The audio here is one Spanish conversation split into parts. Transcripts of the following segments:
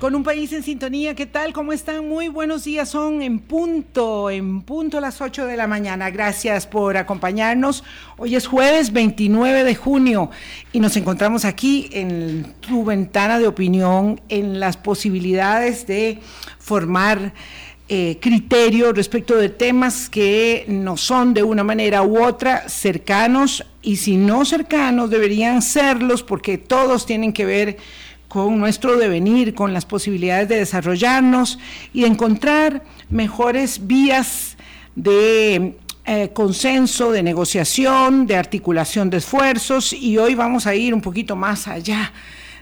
Con un país en sintonía, ¿qué tal? ¿Cómo están? Muy buenos días, son en punto, en punto las 8 de la mañana. Gracias por acompañarnos. Hoy es jueves 29 de junio y nos encontramos aquí en tu ventana de opinión, en las posibilidades de formar eh, criterio respecto de temas que no son de una manera u otra cercanos y si no cercanos deberían serlos porque todos tienen que ver con nuestro devenir, con las posibilidades de desarrollarnos y encontrar mejores vías de eh, consenso, de negociación, de articulación de esfuerzos y hoy vamos a ir un poquito más allá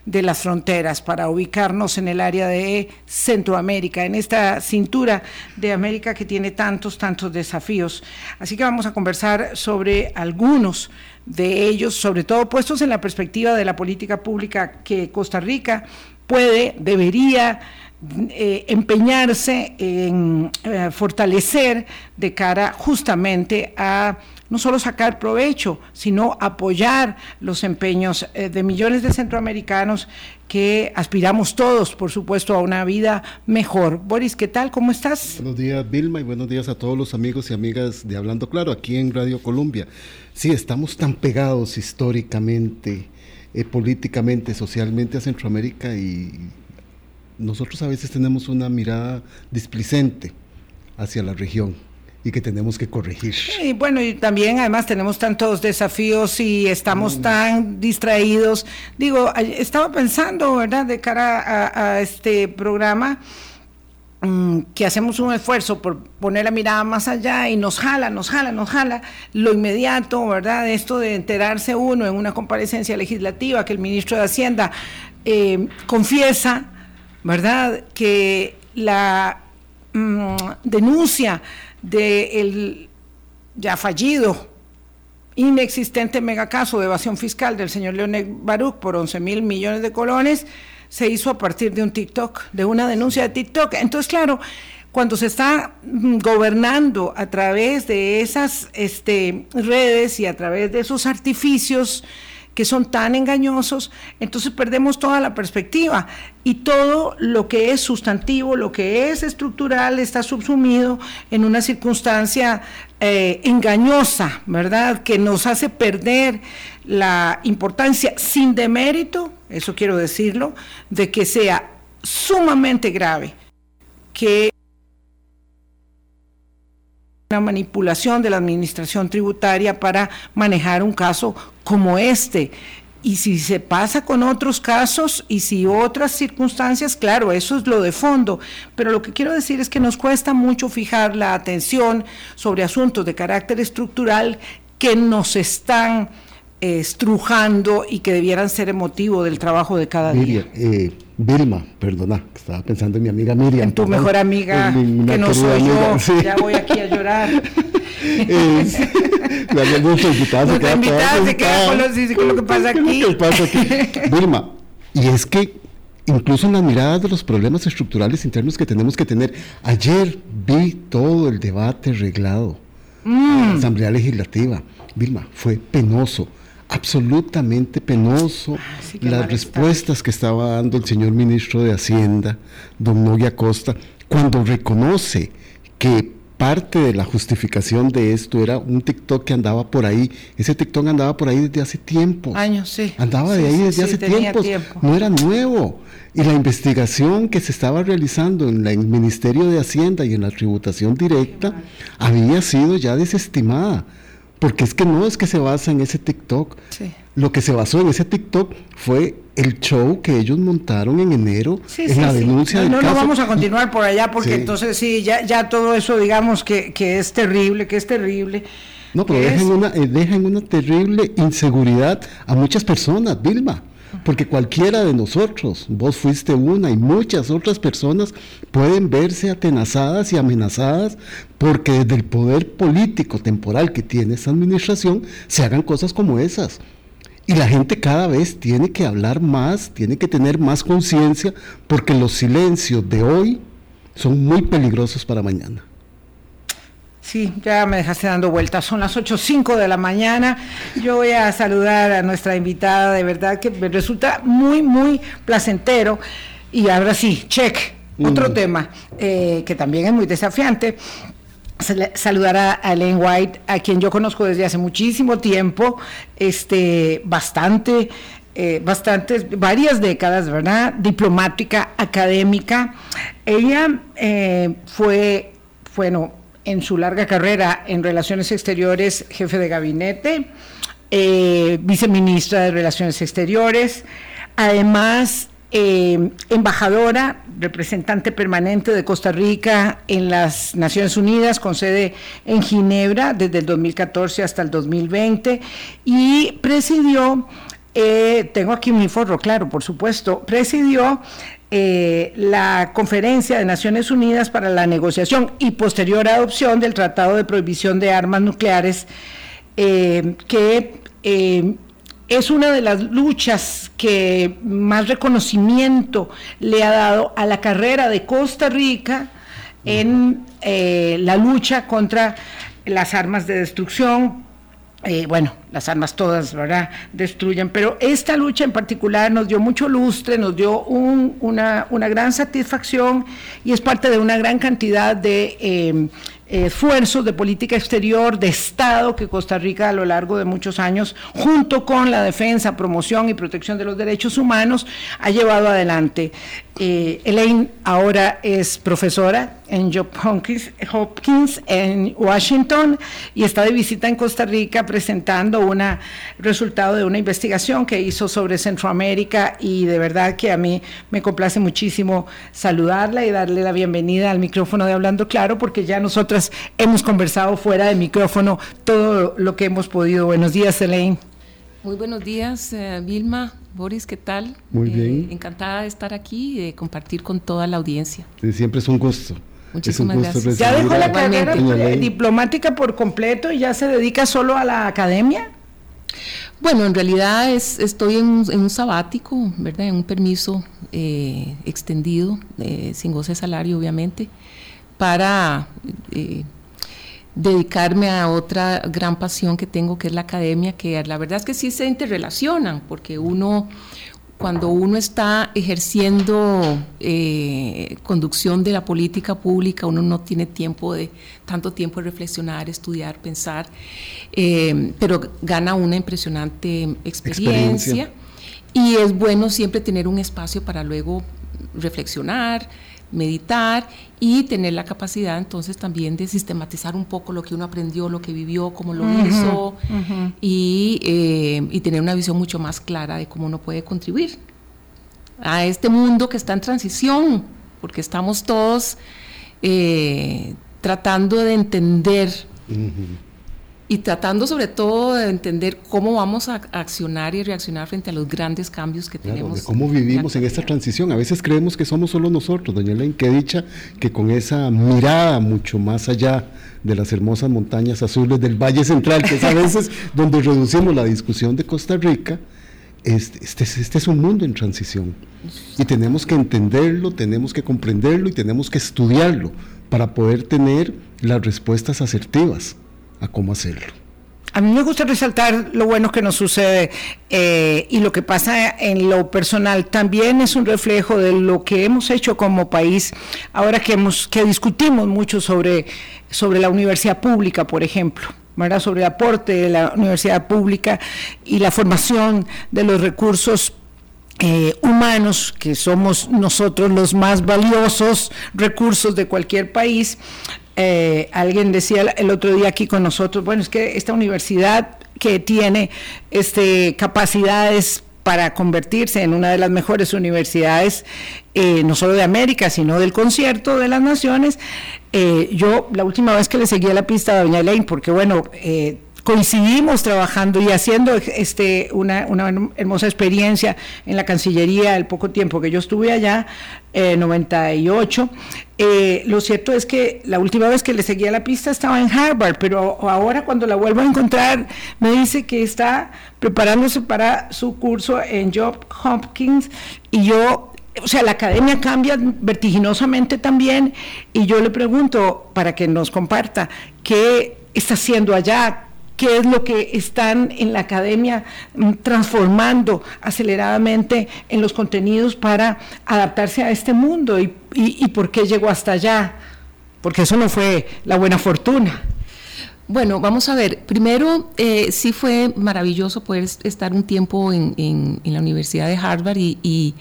de las fronteras para ubicarnos en el área de Centroamérica, en esta cintura de América que tiene tantos, tantos desafíos. Así que vamos a conversar sobre algunos de ellos, sobre todo puestos en la perspectiva de la política pública que Costa Rica puede, debería eh, empeñarse en eh, fortalecer de cara justamente a no solo sacar provecho, sino apoyar los empeños eh, de millones de centroamericanos que aspiramos todos, por supuesto, a una vida mejor. Boris, ¿qué tal? ¿Cómo estás? Buenos días, Vilma, y buenos días a todos los amigos y amigas de Hablando Claro, aquí en Radio Colombia. Sí, estamos tan pegados históricamente, eh, políticamente, socialmente a Centroamérica y nosotros a veces tenemos una mirada displicente hacia la región y que tenemos que corregir. Y bueno, y también además tenemos tantos desafíos y estamos mm. tan distraídos. Digo, estaba pensando, ¿verdad?, de cara a, este programa que hacemos un esfuerzo por poner la mirada más allá y nos jala, nos jala, nos jala lo inmediato, ¿verdad? Esto de enterarse uno en una comparecencia legislativa que el ministro de Hacienda eh, confiesa, ¿verdad?, que la mm, denuncia del ya fallido, inexistente megacaso de evasión fiscal del señor Leonel Baruch por 11 mil millones de colones, se hizo a partir de un TikTok, de una denuncia de TikTok. Entonces, claro, cuando se está mm, gobernando a través de esas este, redes y a través de esos artificios, que son tan engañosos, entonces perdemos toda la perspectiva y todo lo que es sustantivo, lo que es estructural, está subsumido en una circunstancia eh, engañosa, ¿verdad? Que nos hace perder la importancia sin demérito, eso quiero decirlo, de que sea sumamente grave que una manipulación de la administración tributaria para manejar un caso como este. Y si se pasa con otros casos y si otras circunstancias, claro, eso es lo de fondo. Pero lo que quiero decir es que nos cuesta mucho fijar la atención sobre asuntos de carácter estructural que nos están estrujando y que debieran ser el motivo del trabajo de cada día. Eh, Vilma, perdona, estaba pensando en mi amiga Miriam. En tu mejor amiga, que no soy yo, ya voy aquí a llorar. Es, la invitada se queda, invitada se queda con, los, con, lo que pasa aquí. ¿Qué pasa aquí? Vilma, y es que incluso en las miradas de los problemas estructurales internos que tenemos que tener, ayer vi todo el debate reglado mm. en la Asamblea Legislativa. Vilma, fue penoso absolutamente penoso ah, las respuestas que estaba dando el señor ministro de Hacienda, don Noguia Costa, cuando reconoce que parte de la justificación de esto era un TikTok que andaba por ahí. Ese TikTok andaba por ahí desde hace tiempo. Años, sí. Andaba de ahí desde hace tiempo. No era nuevo. Y la investigación que se estaba realizando en el Ministerio de Hacienda y en la tributación directa había sido ya desestimada. Porque es que no es que se basa en ese TikTok. Lo que se basó en ese TikTok fue el show que ellos montaron en enero en la denuncia no, no, vamos a continuar por allá porque entonces sí, ya, ya todo eso digamos que, que es terrible, que es terrible. No, pero dejan una, eh, dejan una terrible inseguridad a muchas personas, Vilma porque cualquiera de nosotros, vos fuiste una y muchas otras personas pueden verse atenazadas y amenazadas porque desde el poder político temporal que tiene esa administración se hagan cosas como esas. Y la gente cada vez tiene que hablar más, tiene que tener más conciencia, porque los silencios de hoy son muy peligrosos para mañana. Sí, ya me dejaste dando vueltas. Son las 8.05 de la mañana. Yo voy a saludar a nuestra invitada, de verdad que me resulta muy, muy placentero. Y ahora sí, check. Otro mm. tema eh, que también es muy desafiante. Saludar a Ellen White, a quien yo conozco desde hace muchísimo tiempo, este, bastante, eh, bastantes, varias décadas, ¿verdad? Diplomática, académica. Ella eh, fue, bueno, en su larga carrera en Relaciones Exteriores, jefe de gabinete, eh, viceministra de Relaciones Exteriores, además eh, embajadora, representante permanente de Costa Rica en las Naciones Unidas, con sede en Ginebra desde el 2014 hasta el 2020, y presidió, eh, tengo aquí mi forro, claro, por supuesto, presidió eh, la Conferencia de Naciones Unidas para la negociación y posterior adopción del Tratado de Prohibición de Armas Nucleares, eh, que eh, es una de las luchas que más reconocimiento le ha dado a la carrera de Costa Rica en la lucha contra las armas de destrucción, eh, bueno, las armas todas, ¿verdad?, destruyen, pero esta lucha en particular nos dio mucho lustre, nos dio una, una, gran satisfacción y es parte de una gran cantidad de eh, esfuerzos de política exterior, de Estado que Costa Rica a lo largo de muchos años, junto con la defensa, promoción y protección de los derechos humanos, ha llevado adelante. Eh, Elaine ahora es profesora en Johns Hopkins, Hopkins, en Washington y está de visita en Costa Rica presentando un resultado de una investigación que hizo sobre Centroamérica y de verdad que a mí me complace muchísimo saludarla y darle la bienvenida al micrófono de Hablando Claro porque ya nosotras hemos conversado fuera de micrófono todo lo que hemos podido. Buenos días, Elaine. Muy buenos días, eh, Vilma. Boris, ¿qué tal? Muy bien. Eh, encantada de estar aquí y de compartir con toda la audiencia. siempre es un gusto. Muchísimas gracias. ¿Ya dejó la carrera diplomática por completo y ya se dedica solo a la academia? Bueno, en realidad es, estoy en, un sabático, ¿verdad? En un permiso eh, extendido, eh, sin goce de salario, obviamente, para dedicarme a otra gran pasión que tengo, que es la academia, que la verdad es que sí se interrelacionan, porque uno, cuando uno está ejerciendo eh, conducción de la política pública, uno no tiene tiempo de tanto tiempo de reflexionar, estudiar, pensar, eh, pero gana una impresionante experiencia, y es bueno siempre tener un espacio para luego reflexionar, meditar y tener la capacidad entonces también de sistematizar un poco lo que uno aprendió, lo que vivió, cómo lo hizo y, eh, y, tener una visión mucho más clara de cómo uno puede contribuir a este mundo que está en transición, porque estamos todos eh, tratando de entender y tratando sobre todo de entender cómo vamos a accionar y reaccionar frente a los grandes cambios que tenemos. cómo vivimos en esta transición. A veces creemos que somos solo nosotros, doña Elaine, que dicha que con esa mirada mucho más allá de las hermosas montañas azules del Valle Central, que es a veces donde reducimos la discusión de Costa Rica, este, este, este es un mundo en transición. Y tenemos que entenderlo, tenemos que comprenderlo y tenemos que estudiarlo para poder tener las respuestas asertivas a cómo hacerlo. A mí me gusta resaltar lo bueno que nos sucede eh, y lo que pasa en lo personal también es un reflejo de lo que hemos hecho como país ahora que hemos que discutimos mucho sobre sobre la universidad pública, por ejemplo. sobre el aporte de la universidad pública y la formación de los recursos eh, humanos, que somos nosotros los más valiosos recursos de cualquier país, eh, alguien decía el otro día aquí con nosotros, bueno, es que esta universidad que tiene este, capacidades para convertirse en una de las mejores universidades, eh, no solo de América, sino del concierto de las naciones. Eh, yo la última vez que le seguía la pista a Doña Elaine, porque bueno, coincidimos trabajando y haciendo este, una, hermosa experiencia en la Cancillería el poco tiempo que yo estuve allá, eh, 98. Eh, lo cierto es que la última vez que le seguía la pista estaba en Harvard, pero ahora cuando la vuelvo a encontrar me dice que está preparándose para su curso en Job Hopkins y yo o sea, la academia cambia vertiginosamente también y yo le pregunto para que nos comparta qué está haciendo allá, qué es lo que están en la academia mm, transformando aceleradamente en los contenidos para adaptarse a este mundo y, y por qué llegó hasta allá, porque eso no fue la buena fortuna. Bueno, vamos a ver. Primero, eh, sí fue maravilloso poder estar un tiempo en, la Universidad de Harvard y,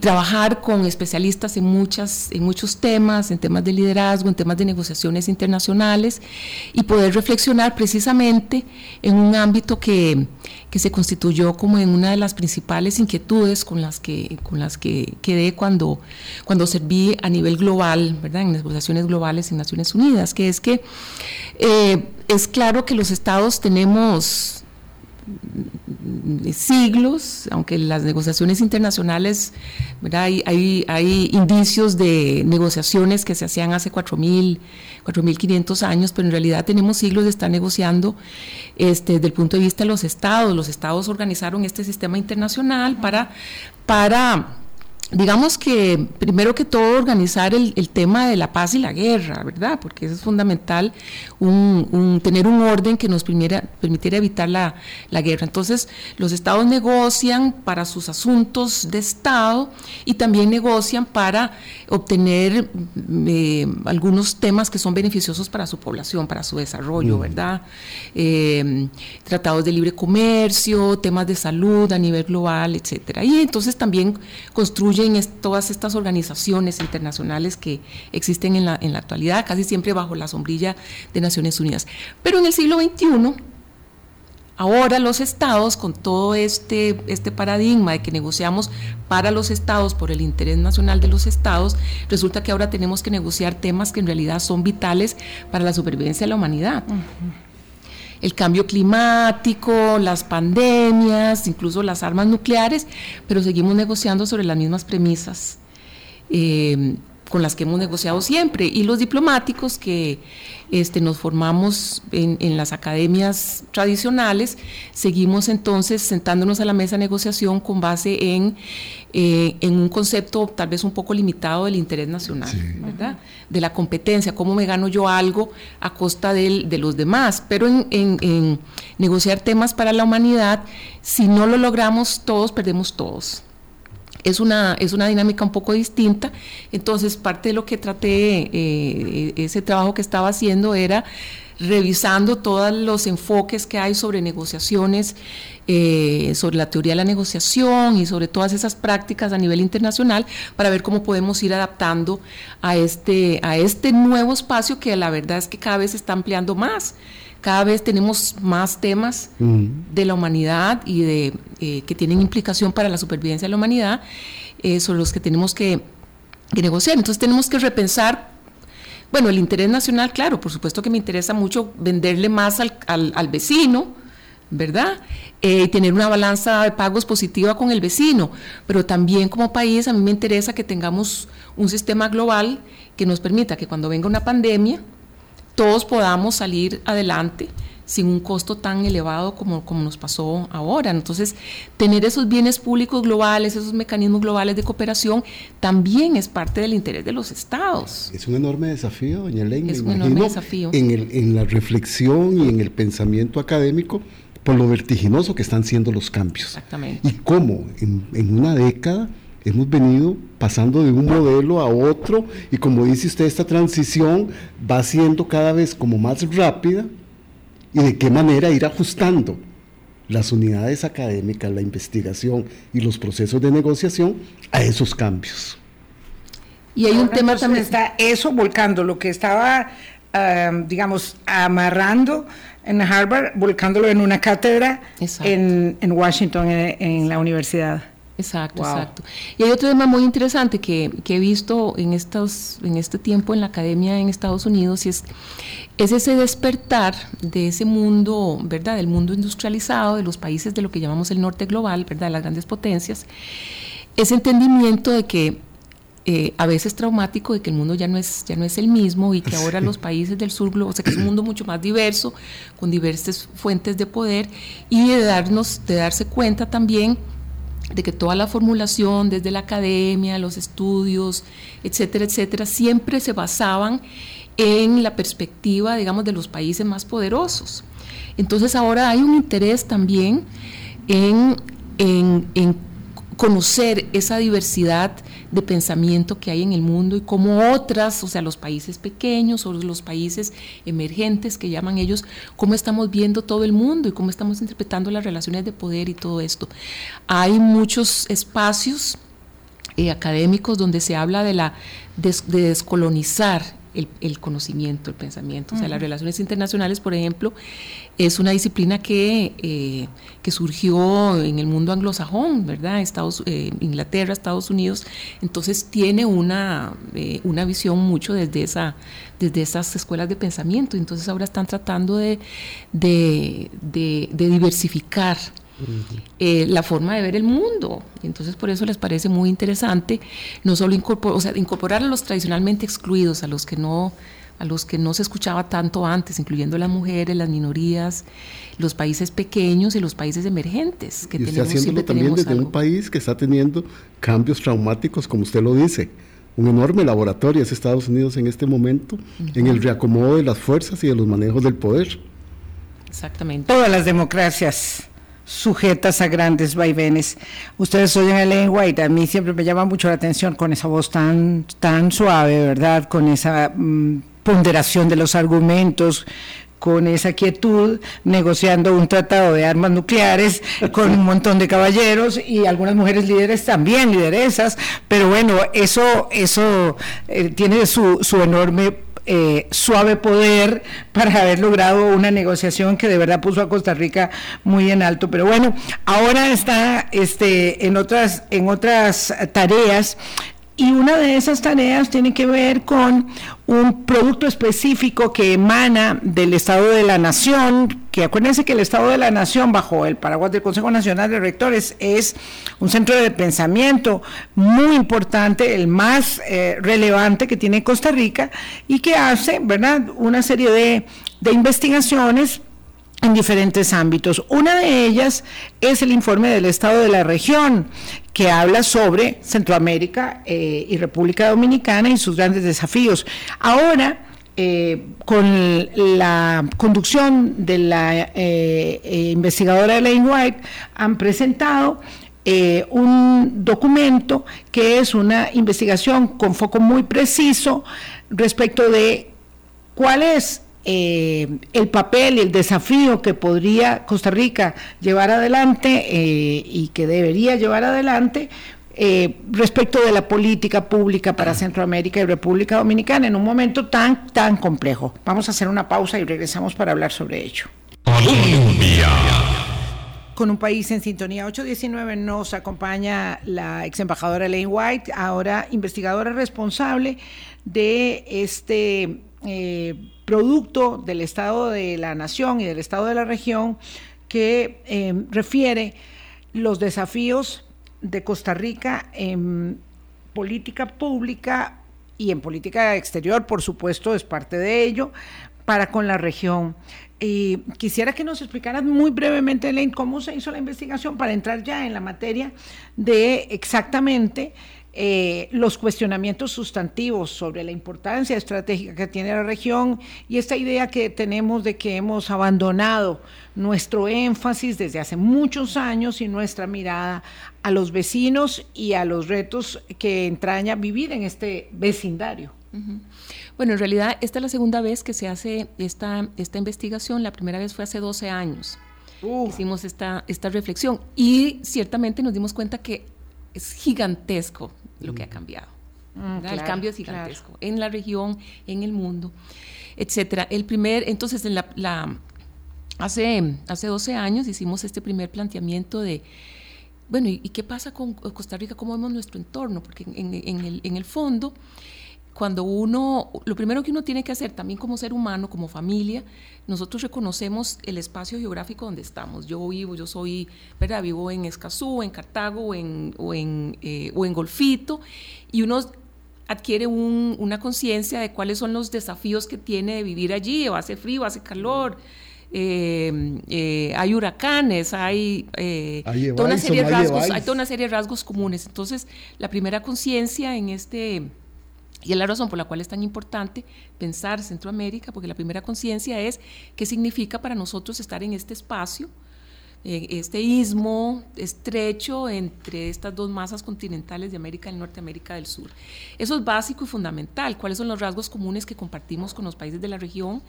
trabajar con especialistas en, muchas, en muchos temas, en temas de liderazgo, en temas de negociaciones internacionales y poder reflexionar precisamente en un ámbito que, que se constituyó como en una de las principales inquietudes con las que, con las que quedé cuando, cuando serví a nivel global, ¿verdad? en negociaciones globales en Naciones Unidas, que es que eh, es claro que los estados tenemos siglos, aunque las negociaciones internacionales, Hay, hay, hay, indicios de negociaciones que se hacían hace 4.000, 4.500 años, pero en realidad tenemos siglos de estar negociando este, desde el punto de vista de los estados. Los estados organizaron este sistema internacional para, para digamos que primero que todo organizar el, tema de la paz y la guerra, ¿verdad? Porque eso es fundamental, un, tener un orden que nos permitiera, permitiera evitar la, guerra. Entonces, los estados negocian para sus asuntos de Estado y también negocian para obtener eh, algunos temas que son beneficiosos para su población, para su desarrollo, mm. ¿verdad? Eh, tratados de libre comercio, temas de salud a nivel global, etcétera. Y entonces también construyen todas estas organizaciones internacionales que existen en la, en la actualidad, casi siempre bajo la sombrilla de Naciones Unidas. Pero en el siglo XXI, Ahora los estados, con todo este, este paradigma de que negociamos para los estados por el interés nacional de los estados, resulta que ahora tenemos que negociar temas que en realidad son vitales para la supervivencia de la humanidad el cambio climático, las pandemias, incluso las armas nucleares, pero seguimos negociando sobre las mismas premisas. Eh, con las que hemos negociado siempre, y los diplomáticos que este, nos formamos en, las academias tradicionales, seguimos entonces sentándonos a la mesa de negociación con base en, eh, en un concepto tal vez un poco limitado del interés nacional, ¿verdad? de la competencia, cómo me gano yo algo a costa de los demás, pero en, en negociar temas para la humanidad, si no lo logramos todos, perdemos todos es una, es una dinámica un poco distinta. Entonces, parte de lo que traté, eh, ese trabajo que estaba haciendo era revisando todos los enfoques que hay sobre negociaciones, eh, sobre la teoría de la negociación y sobre todas esas prácticas a nivel internacional para ver cómo podemos ir adaptando a este, a este nuevo espacio que la verdad es que cada vez se está ampliando más cada vez tenemos más temas de la humanidad y de eh, que tienen implicación para la supervivencia de la humanidad eh, sobre los que tenemos que, negociar. Entonces tenemos que repensar, bueno, el interés nacional, claro, por supuesto que me interesa mucho venderle más al, vecino, ¿verdad? Eh, y tener una balanza de pagos positiva con el vecino, pero también como país a mí me interesa que tengamos un sistema global que nos permita que cuando venga una pandemia, todos podamos salir adelante sin un costo tan elevado como, como nos pasó ahora. Entonces, tener esos bienes públicos globales, esos mecanismos globales de cooperación, también es parte del interés de los estados. Es un enorme desafío, doña Ley. Es un enorme desafío. En, el, en la reflexión y en el pensamiento académico, por lo vertiginoso que están siendo los cambios. Exactamente. Y cómo en, en una década hemos venido pasando de un modelo a otro y como dice usted, esta transición va siendo cada vez como más rápida y de qué manera ir ajustando las unidades académicas, la investigación y los procesos de negociación a esos cambios. Y hay un tema también está eso volcando lo que estaba, digamos, amarrando en Harvard, volcándolo en una cátedra en, en, Washington, en la universidad. Exacto, exacto. Y hay otro tema muy interesante que, he visto en, estos, en este tiempo en la academia en Estados Unidos y es, es ese despertar de ese mundo, ¿verdad? Del mundo industrializado, de los países de lo que llamamos el norte global, ¿verdad? Las grandes potencias. Ese entendimiento de que eh, a veces traumático de que el mundo ya no es ya no es el mismo y que ahora los países del sur o sea que es un mundo mucho más diverso con diversas fuentes de poder y de darnos de darse cuenta también de que toda la formulación, desde la academia, los estudios, etcétera, etcétera, siempre se basaban en la perspectiva, digamos, de los países más poderosos. Entonces ahora hay un interés también en, en, en conocer esa diversidad de pensamiento que hay en el mundo y cómo otras, o sea, los países pequeños o los países emergentes que llaman ellos, cómo estamos viendo todo el mundo y cómo estamos interpretando las relaciones de poder y todo esto. Hay muchos espacios eh, académicos donde se habla de la de descolonizar el, conocimiento, el pensamiento. O sea, las relaciones internacionales, por ejemplo, es una disciplina que, eh, que surgió en el mundo anglosajón, ¿verdad? Estados, eh, Inglaterra, Estados Unidos. Entonces tiene una, eh, una visión mucho desde, esa, desde esas escuelas de pensamiento. Entonces ahora están tratando de, de, de, de diversificar eh, la forma de ver el mundo. entonces por eso les parece muy interesante no solo incorporar, o sea, incorporar a los tradicionalmente excluidos, a los que no a los que no se escuchaba tanto antes, incluyendo las mujeres, las minorías, los países pequeños y los países emergentes. Que y usted haciéndolo también desde un país que está teniendo cambios traumáticos, como usted lo dice. Un enorme laboratorio es Estados Unidos en este momento, en el reacomodo de las fuerzas y de los manejos del poder. Exactamente. Todas las democracias sujetas a grandes vaivenes. Ustedes oyen el lengua y a mí siempre me llama mucho la atención con esa voz tan, tan suave, ¿verdad? Con esa mm, ponderación de los argumentos, con esa quietud, negociando un tratado de armas nucleares con un montón de caballeros y algunas mujeres líderes también, lideresas, pero bueno, eso, eso eh, tiene su, su enorme eh, suave poder para haber logrado una negociación que de verdad puso a Costa Rica muy en alto. Pero bueno, ahora está este, en, otras, en otras tareas y una de esas tareas tiene que ver con un producto específico que emana del Estado de la Nación, que acuérdense que el Estado de la Nación, bajo el paraguas del Consejo Nacional de Rectores, es un centro de pensamiento muy importante, el más eh, relevante que tiene Costa Rica y que hace, ¿verdad?, una serie de, de investigaciones en diferentes ámbitos. Una de ellas es el informe del Estado de la región, que habla sobre Centroamérica eh, y República Dominicana y sus grandes desafíos. Ahora, eh, con la conducción de la eh, investigadora Elaine White, han presentado un documento que es una investigación con foco muy preciso respecto de cuál es eh, el papel, el desafío que podría Costa Rica llevar adelante eh, y que debería llevar adelante eh, respecto de la política pública para Centroamérica y República Dominicana en un momento tan, tan complejo. Vamos a hacer una pausa y regresamos para hablar sobre ello. Con un país en sintonía 819 nos acompaña la ex embajadora Elaine White, ahora investigadora responsable de este producto del Estado de la Nación y del Estado de la región que eh, refiere los desafíos de Costa Rica en política pública y en política exterior, por supuesto, es parte de ello, para con la región. Y quisiera que nos explicaras muy brevemente, Elaine, cómo se hizo la investigación para entrar ya en la materia de exactamente eh, los cuestionamientos sustantivos sobre la importancia estratégica que tiene la región y esta idea que tenemos de que hemos abandonado nuestro énfasis desde hace muchos años y nuestra mirada a los vecinos y a los retos que entraña vivir en este vecindario. Bueno, en realidad esta es la segunda vez que se hace esta, esta investigación, la primera vez fue hace 12 años. Hicimos esta, esta reflexión y ciertamente nos dimos cuenta que es gigantesco lo que ha cambiado. Mm, el cambio es gigantesco en la región, en el mundo, etcétera. El primer, entonces, en la, hace, hace 12 años hicimos este primer planteamiento de, bueno, ¿y, qué pasa con Costa Rica? ¿Cómo vemos nuestro entorno? Porque en, el, en el fondo cuando uno, lo primero que uno tiene que hacer también como ser humano, como familia, nosotros reconocemos el espacio geográfico donde estamos. Yo vivo, yo soy, ¿verdad? Vivo en Escazú, en Cartago o en, o en, eh, o en Golfito, y uno adquiere una conciencia de cuáles son los desafíos que tiene de vivir allí, o hace frío, hace calor, eh, eh, hay huracanes, hay, toda una serie de rasgos, hay toda una serie de rasgos comunes. Entonces, la primera conciencia en este y es la razón por la cual es tan importante pensar Centroamérica, porque la primera conciencia es qué significa para nosotros estar en este espacio, este istmo estrecho entre estas dos masas continentales de América del Norte y América del Sur. Eso es básico y fundamental. ¿Cuáles son los rasgos comunes que compartimos con los países de la región?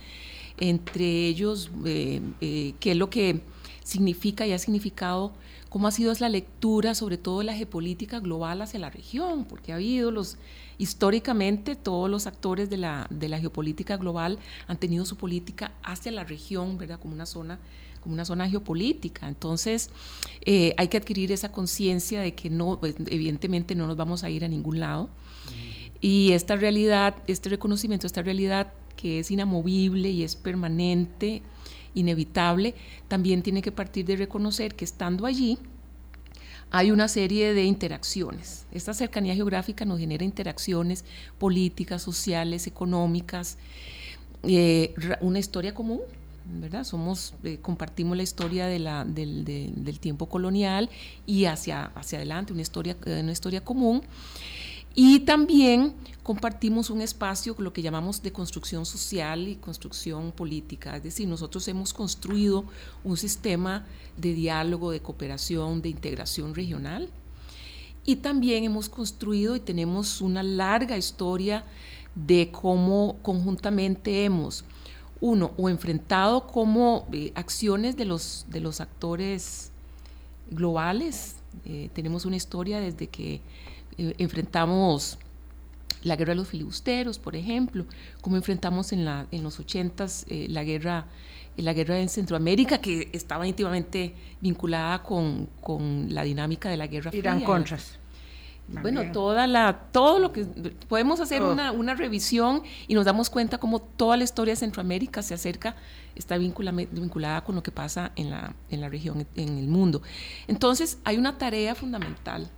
Entre ellos, eh, eh, qué es lo que significa y ha significado, cómo ha sido la lectura, sobre todo la geopolítica global hacia la región, porque ha habido los, históricamente todos los actores de la, de la geopolítica global han tenido su política hacia la región, ¿verdad? Como una zona como una zona geopolítica. Entonces, eh, hay que adquirir esa conciencia de que no, pues, evidentemente no nos vamos a ir a ningún lado. Y esta realidad, este reconocimiento, esta realidad que es inamovible y es permanente, inevitable, también tiene que partir de reconocer que estando allí, hay una serie de interacciones. Esta cercanía geográfica nos genera interacciones políticas, sociales, económicas, eh, una historia común, ¿verdad? Somos, eh, compartimos la historia del, del, tiempo colonial y hacia, hacia adelante, una historia, una historia común. Y también compartimos un espacio, lo que llamamos de construcción social y construcción política. Es decir, nosotros hemos construido un sistema de diálogo, de cooperación, de integración regional. Y también hemos construido y tenemos una larga historia de cómo conjuntamente hemos uno, o enfrentado como eh, acciones de los, de los actores globales. Eh, tenemos una historia desde que eh, enfrentamos la guerra de los filibusteros, por ejemplo, como enfrentamos en, la, en los ochentas la guerra la guerra en Centroamérica, que estaba íntimamente vinculada con, con la dinámica de la guerra Irán Contras. Bueno, toda la, todo lo que podemos hacer una, una, revisión y nos damos cuenta cómo toda la historia de Centroamérica se acerca, está vinculada con lo que pasa en la, en la región, en el mundo. Entonces, hay una tarea fundamental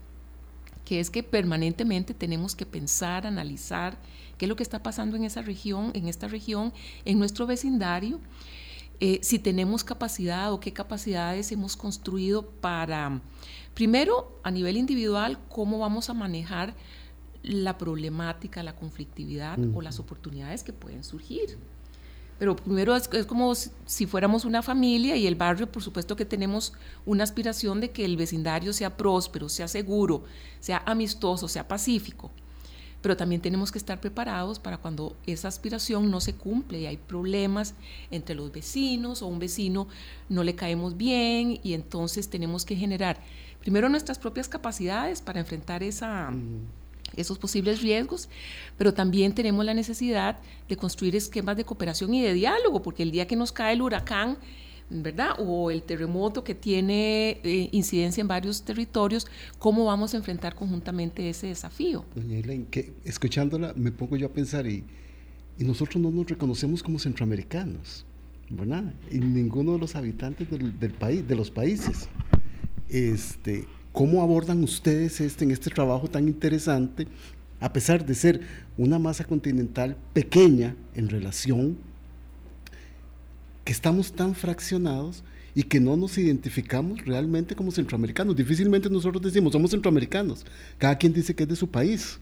que es que permanentemente tenemos que pensar, analizar qué es lo que está pasando en esa región, en esta región, en nuestro vecindario, eh, si tenemos capacidad o qué capacidades hemos construido para Primero, a nivel individual, cómo vamos a manejar la problemática, la conflictividad o las oportunidades que pueden surgir. Pero primero es, como si, fuéramos una familia y el barrio, por supuesto que tenemos una aspiración de que el vecindario sea próspero, sea seguro, sea amistoso, sea pacífico. Pero también tenemos que estar preparados para cuando esa aspiración no se cumple y hay problemas entre los vecinos o un vecino no le caemos bien y entonces tenemos que generar primero nuestras propias capacidades para enfrentar esa, esos posibles riesgos, pero también tenemos la necesidad de construir esquemas de cooperación y de diálogo, porque el día que nos cae el huracán, ¿verdad? O el terremoto que tiene eh, incidencia en varios territorios, ¿cómo vamos a enfrentar conjuntamente ese desafío? Doña Elaine, que escuchándola me pongo yo a pensar y, nosotros no nos reconocemos como centroamericanos, ¿verdad? Y ninguno de los habitantes del, del país, de los países. Este, ¿Cómo abordan ustedes este, en este trabajo tan interesante, a pesar de ser una masa continental pequeña en relación, que estamos tan fraccionados y que no nos identificamos realmente como centroamericanos? Difícilmente nosotros decimos, somos centroamericanos. Cada quien dice que es de su país.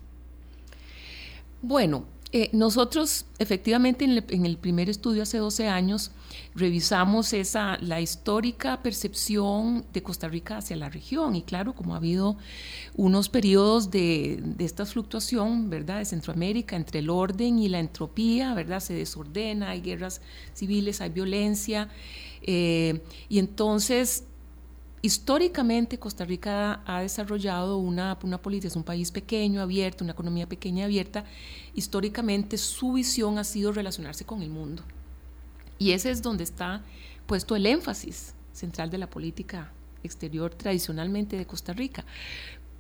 Bueno, eh, nosotros, efectivamente, en el, primer estudio hace 12 años, revisamos esa, la histórica percepción de Costa Rica hacia la región. Y claro, como ha habido unos periodos de, esta fluctuación, ¿verdad?, de Centroamérica, entre el orden y la entropía, ¿verdad?, se desordena, hay guerras civiles, hay violencia. Eh, y entonces Históricamente Costa Rica ha desarrollado una, una política, es un país pequeño, abierto, una economía pequeña, abierta. Históricamente su visión ha sido relacionarse con el mundo. Y ese es donde está puesto el énfasis central de la política exterior tradicionalmente de Costa Rica.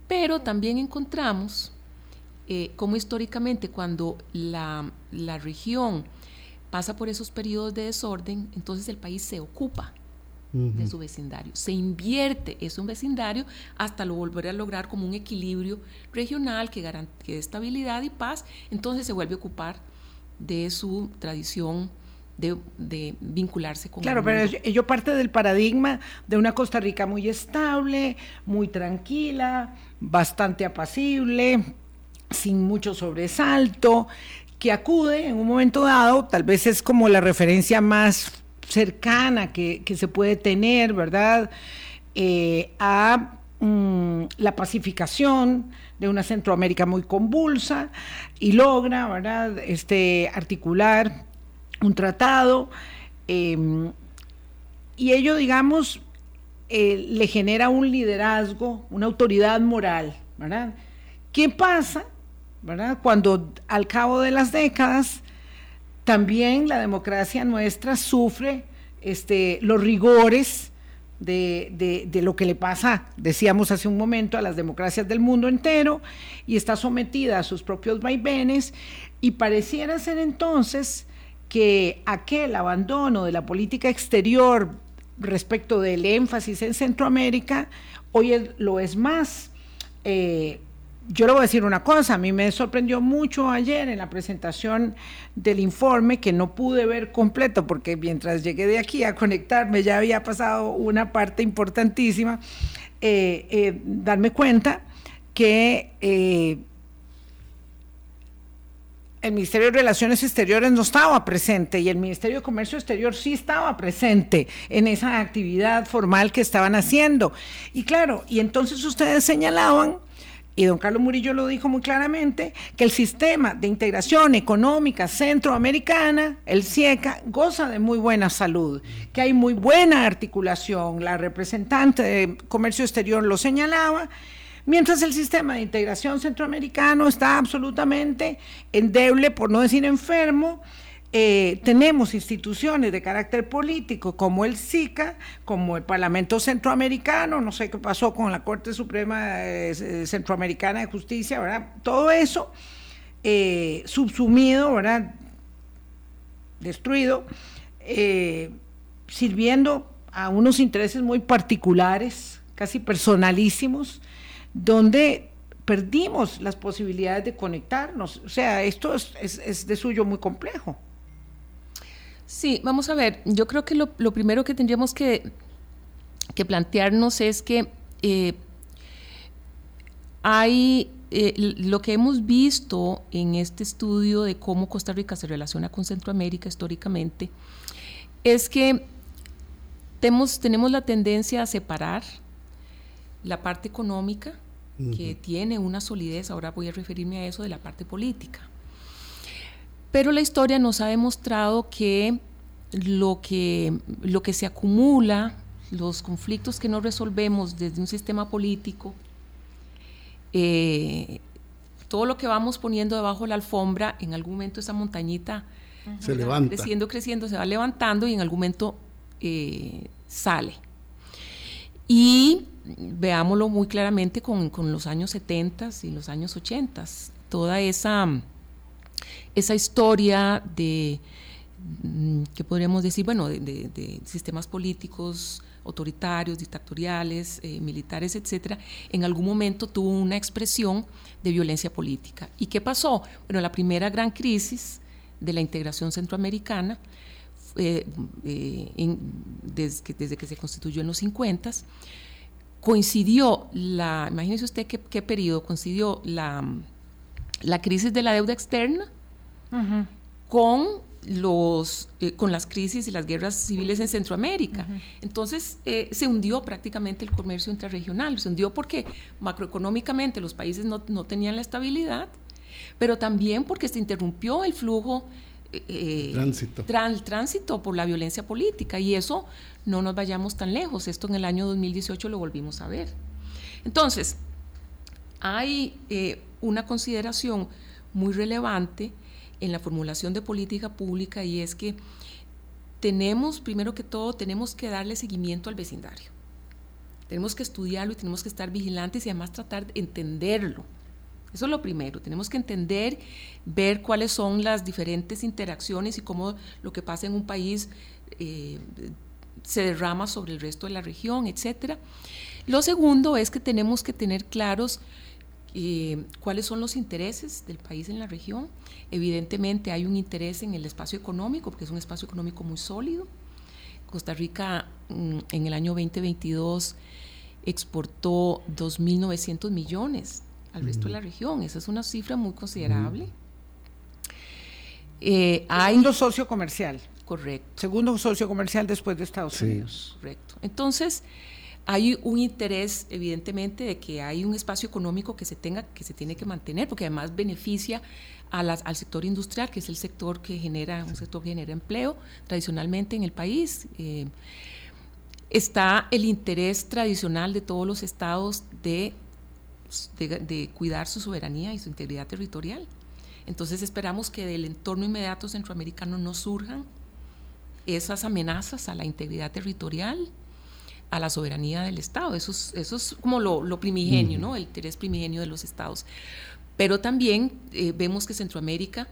Pero también encontramos eh, cómo históricamente cuando la, la región pasa por esos periodos de desorden, entonces el país se ocupa de su vecindario. Se invierte es un vecindario hasta lo volver a lograr como un equilibrio regional que garantice estabilidad y paz, entonces se vuelve a ocupar de su tradición de, vincularse con Claro, pero ello parte del paradigma de una Costa Rica muy estable, muy tranquila, bastante apacible, sin mucho sobresalto, que acude en un momento dado, tal vez es como la referencia más cercana que, se puede tener, ¿verdad? Eh, a mm, la pacificación de una Centroamérica muy convulsa y logra, ¿verdad?, este, articular un tratado em, y ello, digamos, eh, le genera un liderazgo, una autoridad moral, ¿verdad? ¿Qué pasa, verdad? Cuando al cabo de las décadas también la democracia nuestra sufre este, los rigores de, lo que le pasa, decíamos hace un momento, a las democracias del mundo entero y está sometida a sus propios vaivenes y pareciera ser entonces que aquel abandono de la política exterior respecto del énfasis en Centroamérica hoy lo es más. Eh, yo le voy a decir una cosa, a mí me sorprendió mucho ayer en la presentación del informe que no pude ver completo porque mientras llegué de aquí a conectarme ya había pasado una parte importantísima, eh, eh, darme cuenta que el Ministerio de Relaciones Exteriores no estaba presente y el Ministerio de Comercio Exterior sí estaba presente en esa actividad formal que estaban haciendo. Y claro, y entonces ustedes señalaban, y don Carlos Murillo lo dijo muy claramente, que el sistema de integración económica centroamericana, el CIECA, goza de muy buena salud, que hay muy buena articulación. La representante de Comercio Exterior lo señalaba mientras el sistema de integración centroamericano está absolutamente endeble, por no decir enfermo. Eh, tenemos instituciones de carácter político como el SICA, como el Parlamento Centroamericano, no sé qué pasó con la Corte Suprema eh, Centroamericana de Justicia, ¿verdad? Todo eso eh, subsumido, ¿verdad? Destruido, sirviendo a unos intereses muy particulares, casi personalísimos, donde perdimos las posibilidades de conectarnos. O sea, esto es, de suyo muy complejo. Sí, vamos a ver, yo creo que lo, primero que tendríamos que, plantearnos es que eh, hay eh, lo que hemos visto en este estudio de cómo Costa Rica se relaciona con Centroamérica históricamente, es que tenemos, tenemos la tendencia a separar la parte económica que tiene una solidez, ahora voy a referirme a eso de la parte política. Pero la historia nos ha demostrado que lo que, lo que se acumula, los conflictos que no resolvemos desde un sistema político, eh, todo lo que vamos poniendo debajo de la alfombra, en algún momento esa montañita se levanta. Creciendo, creciendo, se va levantando y en algún momento eh, sale. Y veámoslo muy claramente con, los años 70 y los años 80, toda esa, esa historia de, mm, ¿qué podríamos decir? Bueno, de, sistemas políticos autoritarios, dictatoriales, eh, militares, etcétera, en algún momento tuvo una expresión de violencia política. ¿Y qué pasó? Bueno, la primera gran crisis de la integración centroamericana eh, eh, desde, que, que, se constituyó en los 50 coincidió la, imagínese usted qué, qué periodo, coincidió la, la, crisis de la deuda externa con los eh, con las crisis y las guerras civiles en Centroamérica. Entonces eh, se hundió prácticamente el comercio intrarregional, se hundió porque macroeconómicamente los países no, no tenían la estabilidad, pero también porque se interrumpió el flujo eh, tránsito. tránsito por la violencia política y eso no nos vayamos tan lejos, esto en el año 2018 lo volvimos a ver. Entonces, hay eh, una consideración muy relevante en la formulación de política pública y es que tenemos, primero que todo, tenemos que darle seguimiento al vecindario. Tenemos que estudiarlo y tenemos que estar vigilantes y además tratar de entenderlo eso es lo primero. Tenemos que entender, ver cuáles son las diferentes interacciones y cómo lo que pasa en un país eh, se derrama sobre el resto de la región, etcétera. Lo segundo es que tenemos que tener claros cuáles son los intereses del país en la región. Evidentemente hay un interés en el espacio económico, porque es un espacio económico muy sólido. Costa Rica mm, en el año 2022 exportó 2.900 millones al resto de la región. Esa es una cifra muy considerable. Eh, hay, Segundo socio comercial. Correcto. Segundo socio comercial después de Estados Unidos. Correcto. Entonces, hay un interés, evidentemente, de que hay un espacio económico que se tenga, que se tiene que mantener, porque además beneficia a las, al sector industrial, que es el sector que genera, un sector que genera empleo tradicionalmente en el país. Eh, está el interés tradicional de todos los estados de, de, cuidar su soberanía y su integridad territorial. Entonces esperamos que del entorno inmediato centroamericano no surjan esas amenazas a la integridad territorial a la soberanía del Estado. Eso es, eso es como lo, primigenio, ¿no? El interés primigenio de los Estados. Pero también eh, vemos que Centroamérica,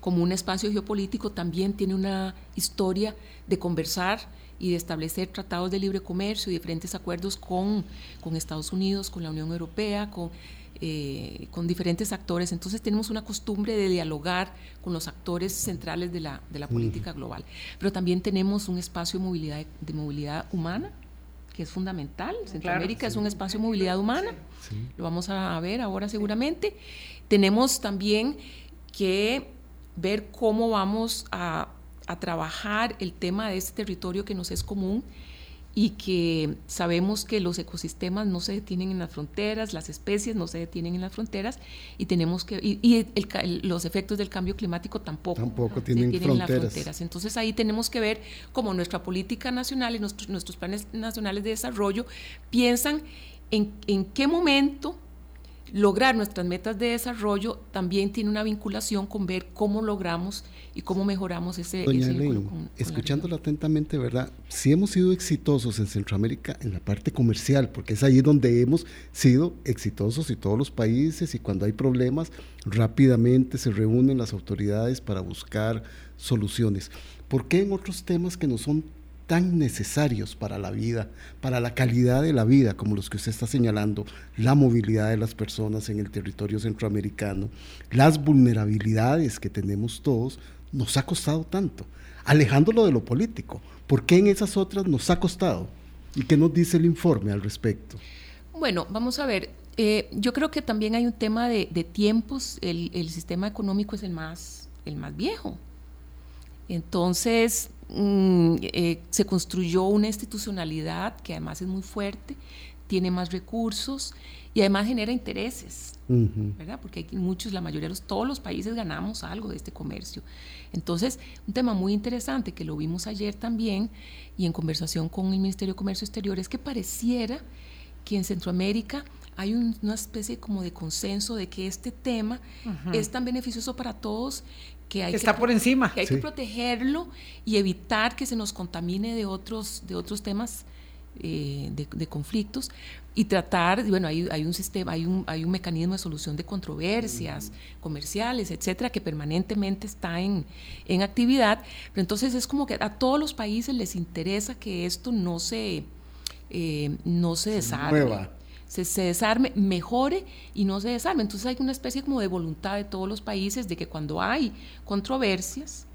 como un espacio geopolítico, también tiene una historia de conversar y de establecer tratados de libre comercio y diferentes acuerdos con, con Estados Unidos, con la Unión Europea, con eh, con diferentes actores. Entonces tenemos una costumbre de dialogar con los actores centrales de la, de la política global. Pero también tenemos un espacio de movilidad, de movilidad humana que es fundamental. Centroamérica es un espacio de movilidad humana, lo vamos a ver ahora seguramente. Tenemos también que ver cómo vamos a, a trabajar el tema de este territorio que nos es común y que sabemos que los ecosistemas no se detienen en las fronteras, las especies no se detienen en las fronteras y tenemos que y, los efectos del cambio climático tampoco, tampoco tienen se fronteras. En las fronteras. Entonces ahí tenemos que ver cómo nuestra política nacional y nuestros, nuestros planes nacionales de desarrollo piensan en, en qué momento lograr nuestras metas de desarrollo también tiene una vinculación con ver cómo logramos y cómo mejoramos ese, Doña escuchándola atentamente, ¿verdad? Si hemos sido exitosos en Centroamérica en la parte comercial, porque es ahí donde hemos sido exitosos y todos los países y cuando hay problemas rápidamente se reúnen las autoridades para buscar soluciones. ¿Por qué en otros temas que no son tan necesarios para la vida, para la calidad de la vida, como los que usted está señalando, la movilidad de las personas en el territorio centroamericano, las vulnerabilidades que tenemos todos, nos ha costado tanto, alejándolo de lo político. ¿Por qué en esas otras nos ha costado? ¿Y qué nos dice el informe al respecto? Bueno, vamos a ver. Eh, yo creo que también hay un tema de, tiempos. El, el, sistema económico es el más, el más viejo. Entonces, Mm, eh, se construyó una institucionalidad que además es muy fuerte, tiene más recursos y además genera intereses, ¿verdad? Porque hay muchos, la mayoría de los, todos los países ganamos algo de este comercio. Entonces, un tema muy interesante que lo vimos ayer también y en conversación con el Ministerio de Comercio Exterior es que pareciera que en Centroamérica hay una especie como de consenso de que este tema es tan beneficioso para todos que hay está que, por encima. hay que protegerlo y evitar que se nos contamine de otros, de otros temas eh, de, conflictos y tratar, bueno, hay, hay, un sistema, hay un, hay un mecanismo de solución de controversias comerciales, etcétera, que permanentemente está en, en actividad. Pero entonces es como que a todos los países les interesa que esto no se, eh, no se desarme se, desarme, mejore y no se desarme. Entonces hay una especie como de voluntad de todos los países de que cuando hay controversias,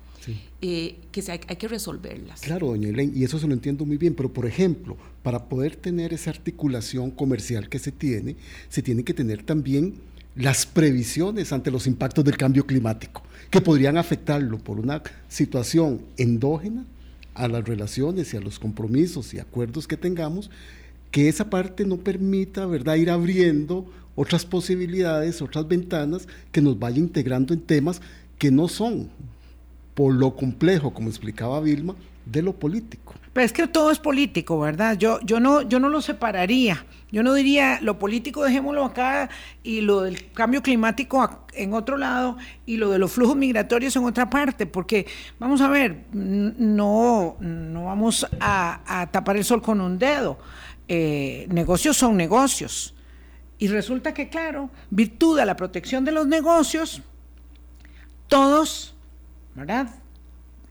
eh, que se hay, que resolverlas. Claro, doña Elaine, y eso se lo entiendo muy bien, pero por ejemplo, para poder tener esa articulación comercial que se tiene, se tiene que tener también las previsiones ante los impactos del cambio climático, que podrían afectarlo por una situación endógena a las relaciones y a los compromisos y acuerdos que tengamos, que esa parte no permita, ¿verdad?, ir abriendo otras posibilidades, otras ventanas que nos vaya integrando en temas que no son, por lo complejo, como explicaba Vilma, de lo político. Pero es que todo es político, ¿verdad? Yo, yo, no, yo no lo separaría. Yo no diría lo político dejémoslo acá y lo del cambio climático en otro lado y lo de los flujos migratorios en otra parte, porque vamos a ver, no, no vamos a, a tapar el sol con un dedo. Eh, negocios son negocios. Y resulta que, claro, virtud de la protección de los negocios, todos, ¿verdad?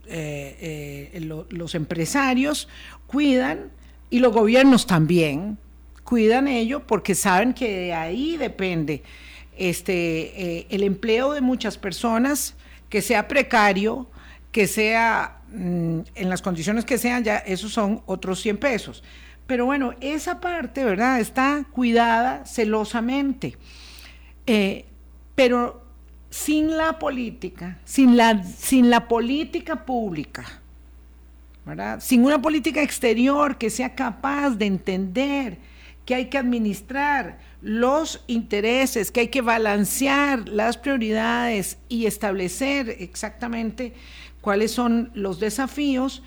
Eh, eh, los empresarios cuidan y los gobiernos también cuidan ello porque saben que de ahí depende este, el empleo de muchas personas, que sea precario, que sea mm, en las condiciones que sean, ya esos son otros 100 pesos. Pero bueno, esa parte, ¿verdad? Está cuidada celosamente. Eh, pero sin la política, sin la, sin la política pública, ¿verdad? Sin una política exterior que sea capaz de entender que hay que administrar los intereses, que hay que balancear las prioridades y establecer exactamente cuáles son los desafíos,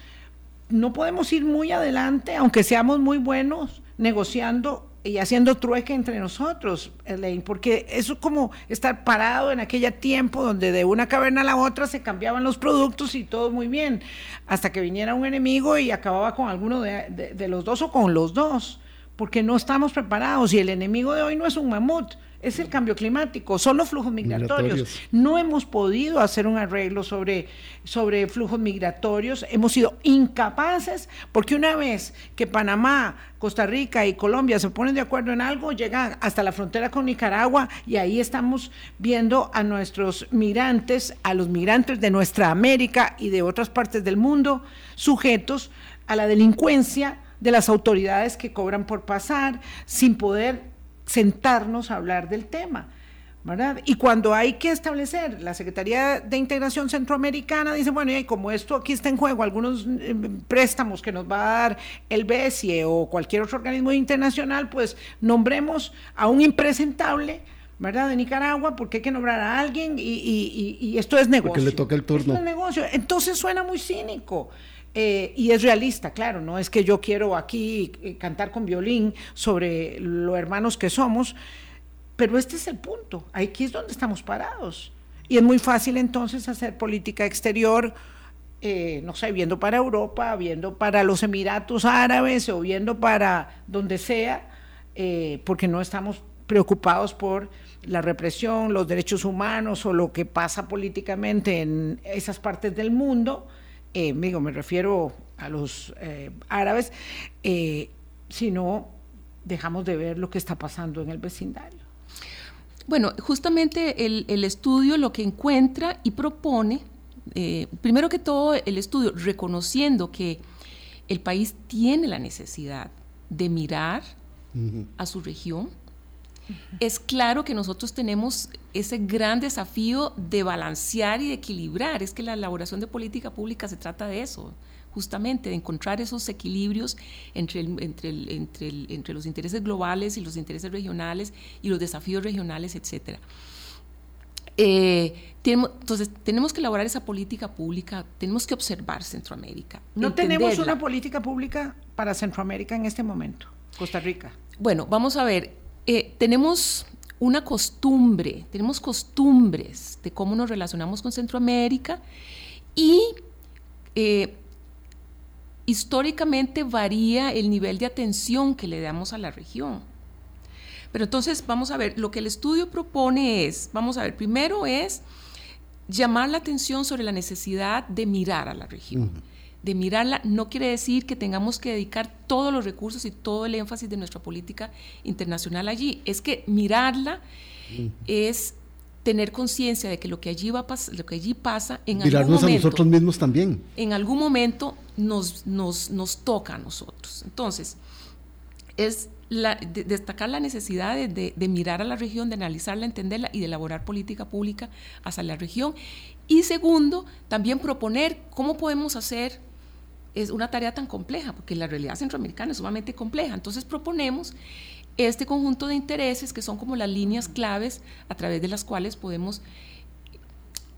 no podemos ir muy adelante, aunque seamos muy buenos negociando y haciendo trueque entre nosotros, Elaine, porque eso es como estar parado en aquel tiempo donde de una caverna a la otra se cambiaban los productos y todo muy bien, hasta que viniera un enemigo y acababa con alguno de los dos o con los dos porque no estamos preparados y el enemigo de hoy no es un mamut, es el cambio climático, son los flujos migratorios. No hemos podido hacer un arreglo sobre, sobre flujos migratorios, hemos sido incapaces porque una vez que Panamá, Costa Rica y Colombia se ponen de acuerdo en algo, llegan hasta la frontera con Nicaragua y ahí estamos viendo a nuestros migrantes, a los migrantes de nuestra América y de otras partes del mundo, sujetos a la delincuencia, de las autoridades que cobran por pasar, sin poder sentarnos a hablar del tema. ¿verdad? Y cuando hay que establecer, la Secretaría de Integración Centroamericana dice, bueno, y como esto aquí está en juego, algunos eh, préstamos que nos va a dar el BESIE o cualquier otro organismo internacional, pues nombremos a un impresentable, ¿verdad? De Nicaragua, porque hay que nombrar a alguien y, esto es negocio. Porque le toca el turno. Esto es negocio. Entonces suena muy cínico. Eh, y es realista, claro, no es que yo quiero aquí eh, cantar con violín sobre lo hermanos que somos, pero este es el punto, aquí es donde estamos parados. Y es muy fácil entonces hacer política exterior, eh, no sé, viendo para Europa, viendo para los Emiratos Árabes o viendo para donde sea, porque no estamos preocupados por la represión, los derechos humanos o lo que pasa políticamente en esas partes del mundo eh, me refiero a los eh, árabes, eh, si no dejamos de ver lo que está pasando en el vecindario. Bueno, justamente el, estudio lo que encuentra y propone, eh, primero que todo el estudio reconociendo que el país tiene la necesidad de mirar a su región, es claro que nosotros tenemos ese gran desafío de balancear y de equilibrar. Es que la elaboración de política pública se trata de eso, justamente de encontrar esos equilibrios entre, entre, los intereses globales y los intereses regionales y los desafíos regionales, etc. Eh, entonces, tenemos que elaborar esa política pública, tenemos que observar Centroamérica. No tenemos una política pública para Centroamérica en este momento, Costa Rica. Bueno, vamos a ver, eh, tenemos una costumbre, tenemos costumbres de cómo nos relacionamos con Centroamérica y eh, históricamente varía el nivel de atención que le damos a la región. Pero entonces vamos a ver, lo que el estudio propone es, vamos a ver, primero es llamar la atención sobre la necesidad de mirar a la región de mirarla no quiere decir que tengamos que dedicar todos los recursos y todo el énfasis de nuestra política internacional allí. Es que mirarla es tener conciencia de que lo que allí va a lo que allí pasa en algún momento, a nosotros mismos también. En algún momento nos, nos, nos toca a nosotros. Entonces, es destacar la necesidad de, de, mirar a la región, de analizarla, entenderla y de elaborar política pública hacia la región. Y segundo, también proponer cómo podemos hacer es una tarea tan compleja, porque la realidad centroamericana es sumamente compleja. Entonces proponemos este conjunto de intereses que son como las líneas claves a través de las cuales podemos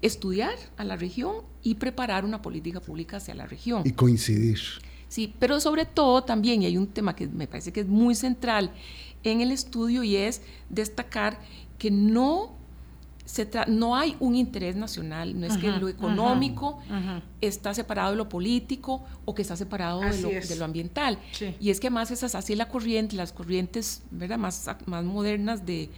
estudiar a la región y preparar una política pública hacia la región. Y coincidir. Sí, pero sobre todo también, y hay un tema que me parece que es muy central en el estudio y es destacar que no no hay un interés nacional, no es que lo económico está separado de lo político o que está separado de lo, ambiental. Y es que más es así la corriente, las corrientes ¿verdad? Más, más modernas de,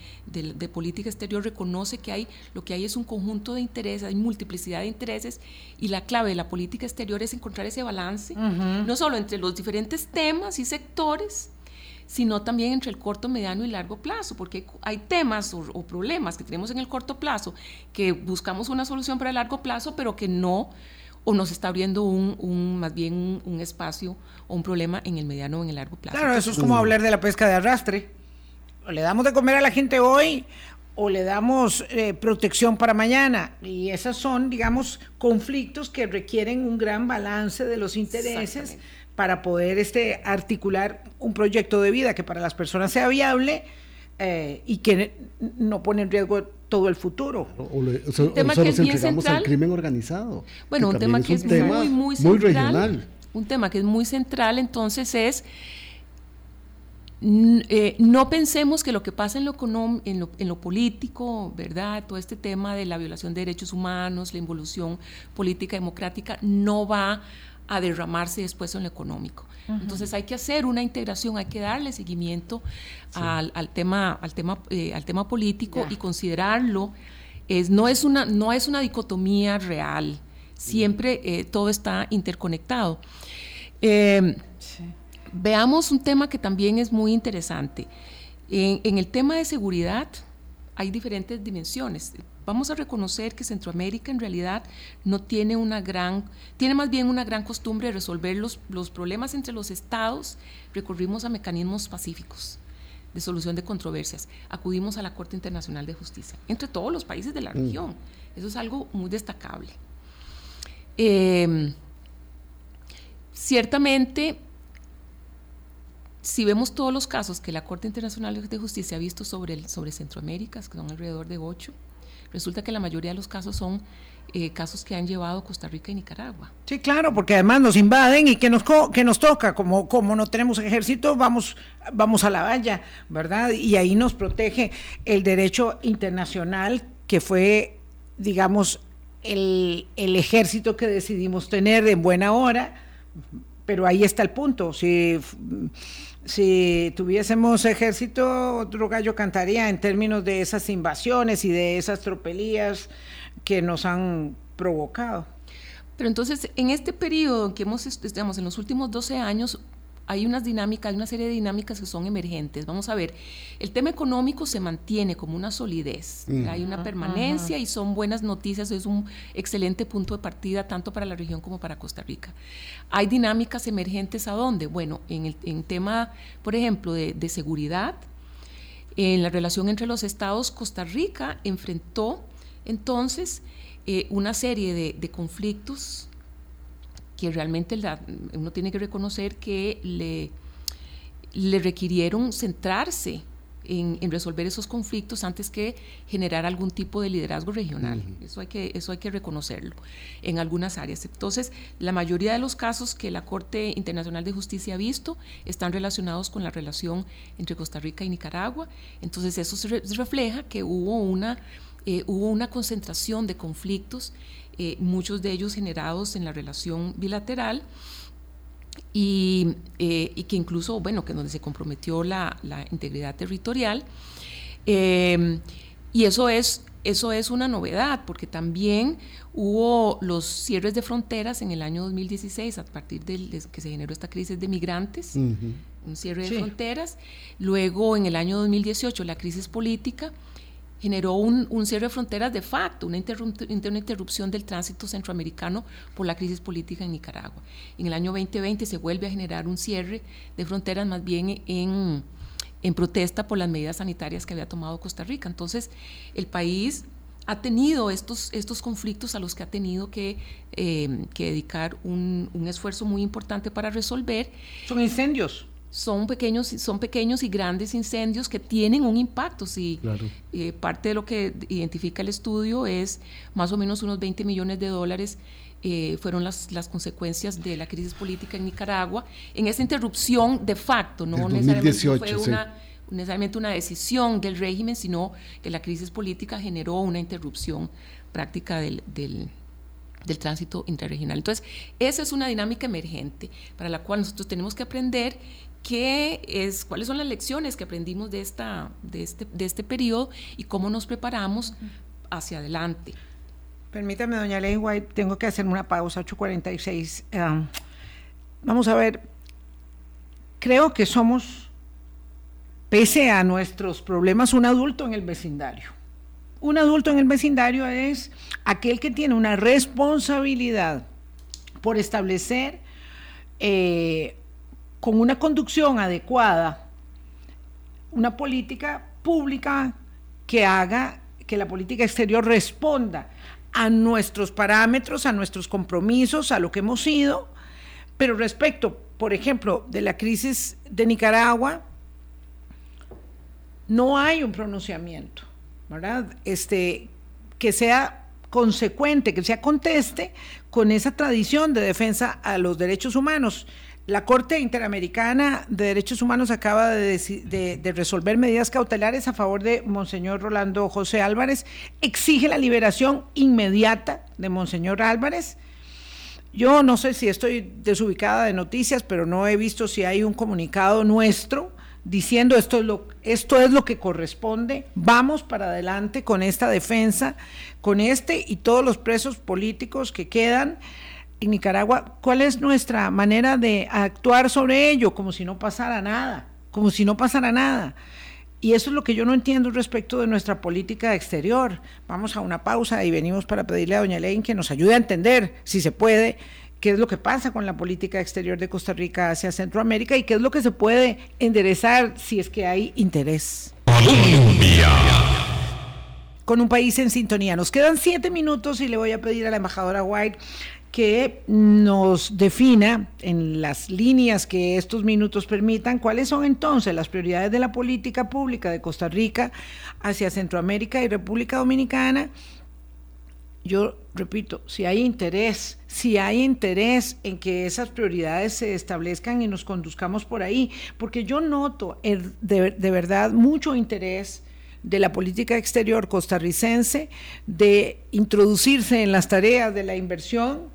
política exterior reconoce que hay, lo que hay es un conjunto de intereses, hay multiplicidad de intereses y la clave de la política exterior es encontrar ese balance, no solo entre los diferentes temas y sectores, sino también entre el corto, mediano y largo plazo, porque hay temas o, problemas que tenemos en el corto plazo que buscamos una solución para el largo plazo, pero que no o nos está abriendo un, más bien un, espacio o un problema en el mediano o en el largo plazo. Claro, eso es como hablar de la pesca de arrastre. O le damos de comer a la gente hoy o le damos eh, protección para mañana. Y esos son, digamos, conflictos que requieren un gran balance de los intereses para poder este, articular un proyecto de vida que para las personas sea viable eh, y que no pone en riesgo todo el futuro. O, un tema que es bien central. al crimen organizado. Bueno, un tema que es, muy, muy, central, regional. Un tema que es muy central, entonces es eh, no pensemos que lo que pasa en lo, en, lo, en lo, político, ¿verdad? Todo este tema de la violación de derechos humanos, la involución política democrática, no va a derramarse después en lo económico. Entonces hay que hacer una integración, hay que darle seguimiento al, tema, al, tema, eh, al tema político y considerarlo. Es, no, es una, no es una dicotomía real, siempre eh, todo está interconectado. Eh, Veamos un tema que también es muy interesante. En, el tema de seguridad hay diferentes dimensiones. Vamos a reconocer que Centroamérica en realidad no tiene una gran, tiene más bien una gran costumbre de resolver los, los problemas entre los estados. Recurrimos a mecanismos pacíficos de solución de controversias. Acudimos a la Corte Internacional de Justicia, entre todos los países de la mm. región. Eso es algo muy destacable. Eh, ciertamente, si vemos todos los casos que la Corte Internacional de Justicia ha visto sobre, el, sobre Centroamérica, que son alrededor de ocho, resulta que la mayoría de los casos son eh, casos que han llevado Costa Rica y Nicaragua. Sí, claro, porque además nos invaden y que nos, que nos toca, como, como no tenemos ejército, vamos, vamos a la valla, ¿verdad? Y ahí nos protege el derecho internacional que fue, digamos, el, el ejército que decidimos tener en buena hora, pero ahí está el punto. Si si tuviésemos ejército, otro gallo cantaría en términos de esas invasiones y de esas tropelías que nos han provocado. Pero entonces, en este periodo que hemos, estamos en los últimos 12 años, hay unas dinámicas, hay una serie de dinámicas que son emergentes. Vamos a ver, el tema económico se mantiene como una solidez, mm. hay una permanencia y son buenas noticias, es un excelente punto de partida tanto para la región como para Costa Rica. Hay dinámicas emergentes a dónde? Bueno, en el tema, por ejemplo, de, seguridad, en la relación entre los estados, Costa Rica enfrentó entonces eh, una serie de conflictos que realmente uno tiene que reconocer que le, le requirieron centrarse en, resolver esos conflictos antes que generar algún tipo de liderazgo regional. eso, hay que, eso hay que reconocerlo en algunas áreas. Entonces, la mayoría de los casos que la Corte Internacional de Justicia ha visto están relacionados con la relación entre Costa Rica y Nicaragua. Entonces, eso se, refleja que hubo una, eh, hubo una concentración de conflictos eh, muchos de ellos generados en la relación bilateral. Y, eh, que incluso, bueno, que donde se comprometió la, integridad territorial. Eh, y eso es, eso es una novedad, porque también hubo los cierres de fronteras en el año 2016, a partir de que se generó esta crisis de migrantes, un cierre de fronteras. Luego, en el año 2018, la crisis política generó un, cierre de fronteras de facto, una, interrupción del tránsito centroamericano por la crisis política en Nicaragua. En el año 2020 se vuelve a generar un cierre de fronteras más bien en, protesta por las medidas sanitarias que había tomado Costa Rica. Entonces, el país ha tenido estos, estos conflictos a los que ha tenido que, eh, dedicar un, un, esfuerzo muy importante para resolver. Son incendios son pequeños, son pequeños y grandes incendios que tienen un impacto. Si eh, parte de lo que identifica el estudio es más o menos unos 20 millones de dólares eh, fueron las, las consecuencias de la crisis política en Nicaragua, en esa interrupción de facto, no necesariamente fue una, necesariamente una decisión del régimen, sino que la crisis política generó una interrupción práctica del, del del tránsito intrarregional. Entonces, esa es una dinámica emergente para la cual nosotros tenemos que aprender qué es, cuáles son las lecciones que aprendimos de, esta, de, este, de este periodo y cómo nos preparamos hacia adelante. Permítame, doña Ley White, tengo que hacer una pausa, 8.46. vamos a ver, creo que somos pese a nuestros problemas, un adulto en el vecindario. Un adulto en el vecindario es aquel que tiene una responsabilidad por establecer eh, con una conducción adecuada una política pública que haga que la política exterior responda a nuestros parámetros, a nuestros compromisos, a lo que hemos sido, pero respecto, por ejemplo, de la crisis de Nicaragua, no hay un pronunciamiento, ¿verdad? Este, que sea consecuente, que sea conteste con esa tradición de defensa a los derechos humanos. La Corte Interamericana de Derechos Humanos acaba de, resolver medidas cautelares a favor de Monseñor Rolando José Álvarez, exige la liberación inmediata de Monseñor Álvarez. Yo no sé si estoy desubicada de noticias, pero no he visto si hay un comunicado nuestro diciendo esto es lo, esto es lo que corresponde, vamos para adelante con esta defensa, con este y todos los presos políticos que quedan en Nicaragua, ¿cuál es nuestra manera de actuar sobre ello? Como si no pasara nada, como si no pasara nada. Y eso es lo que yo no entiendo respecto de nuestra política exterior. Vamos a una pausa y venimos para pedirle a doña Ley que nos ayude a entender, si se puede, qué es lo que pasa con la política exterior de Costa Rica hacia Centroamérica y qué es lo que se puede enderezar si es que hay interés. Con un país en sintonía. Nos quedan siete minutos y le voy a pedir a la embajadora White que nos defina en las líneas que estos minutos permitan cuáles son entonces las prioridades de la política pública de Costa Rica hacia Centroamérica y República Dominicana. Yo repito, si hay interés, si hay interés en que esas prioridades se establezcan y nos conduzcamos por ahí, porque yo noto de, de verdad mucho interés de la política exterior costarricense de introducirse en las tareas de la inversión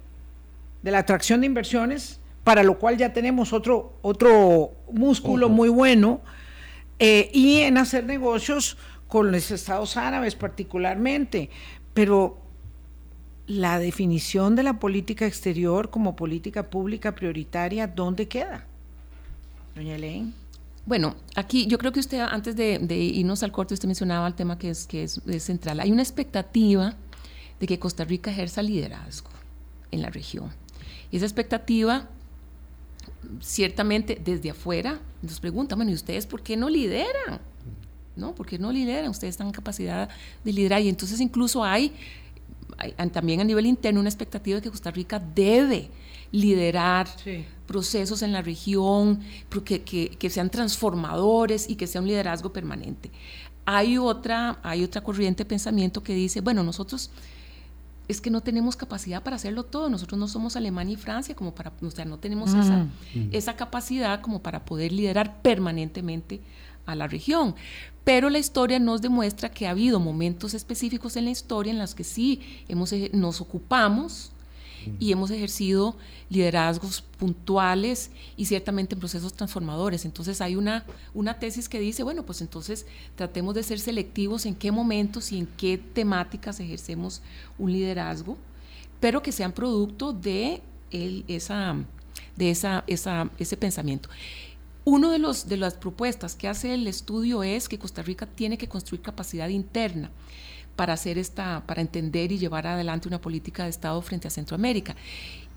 de la atracción de inversiones, para lo cual ya tenemos otro, otro músculo muy bueno, eh, y en hacer negocios con los estados árabes particularmente. Pero la definición de la política exterior como política pública prioritaria, ¿dónde queda? Doña Elaine. Bueno, aquí yo creo que usted, antes de, irnos al corte, usted mencionaba el tema que es, que es central. Hay una expectativa de que Costa Rica ejerza liderazgo en la región. Esa expectativa, ciertamente desde afuera, nos preguntan, bueno, ¿y ustedes por qué no lideran? ¿No? ¿Por qué no lideran? Ustedes están en capacidad de liderar. Y entonces incluso hay, también a nivel interno una expectativa de que Costa Rica debe liderar procesos en la región, que, que, que, sean transformadores y que sea un liderazgo permanente. Hay otra, hay otra corriente de pensamiento que dice, bueno, nosotros es que no tenemos capacidad para hacerlo todo. Nosotros no somos Alemania y Francia, como para, o sea, no tenemos esa, esa capacidad como para poder liderar permanentemente a la región. Pero la historia nos demuestra que ha habido momentos específicos en la historia en los que sí hemos, nos ocupamos y hemos ejercido liderazgos puntuales y ciertamente en procesos transformadores. Entonces hay una, una tesis que dice, bueno, pues entonces tratemos de ser selectivos en qué momentos y en qué temáticas ejercemos un liderazgo, pero que sean producto de, esa, de esa, esa, ese pensamiento. Uno de, los, de las propuestas que hace el estudio es que Costa Rica tiene que construir capacidad interna para hacer esta, para entender y llevar adelante una política de Estado frente a Centroamérica.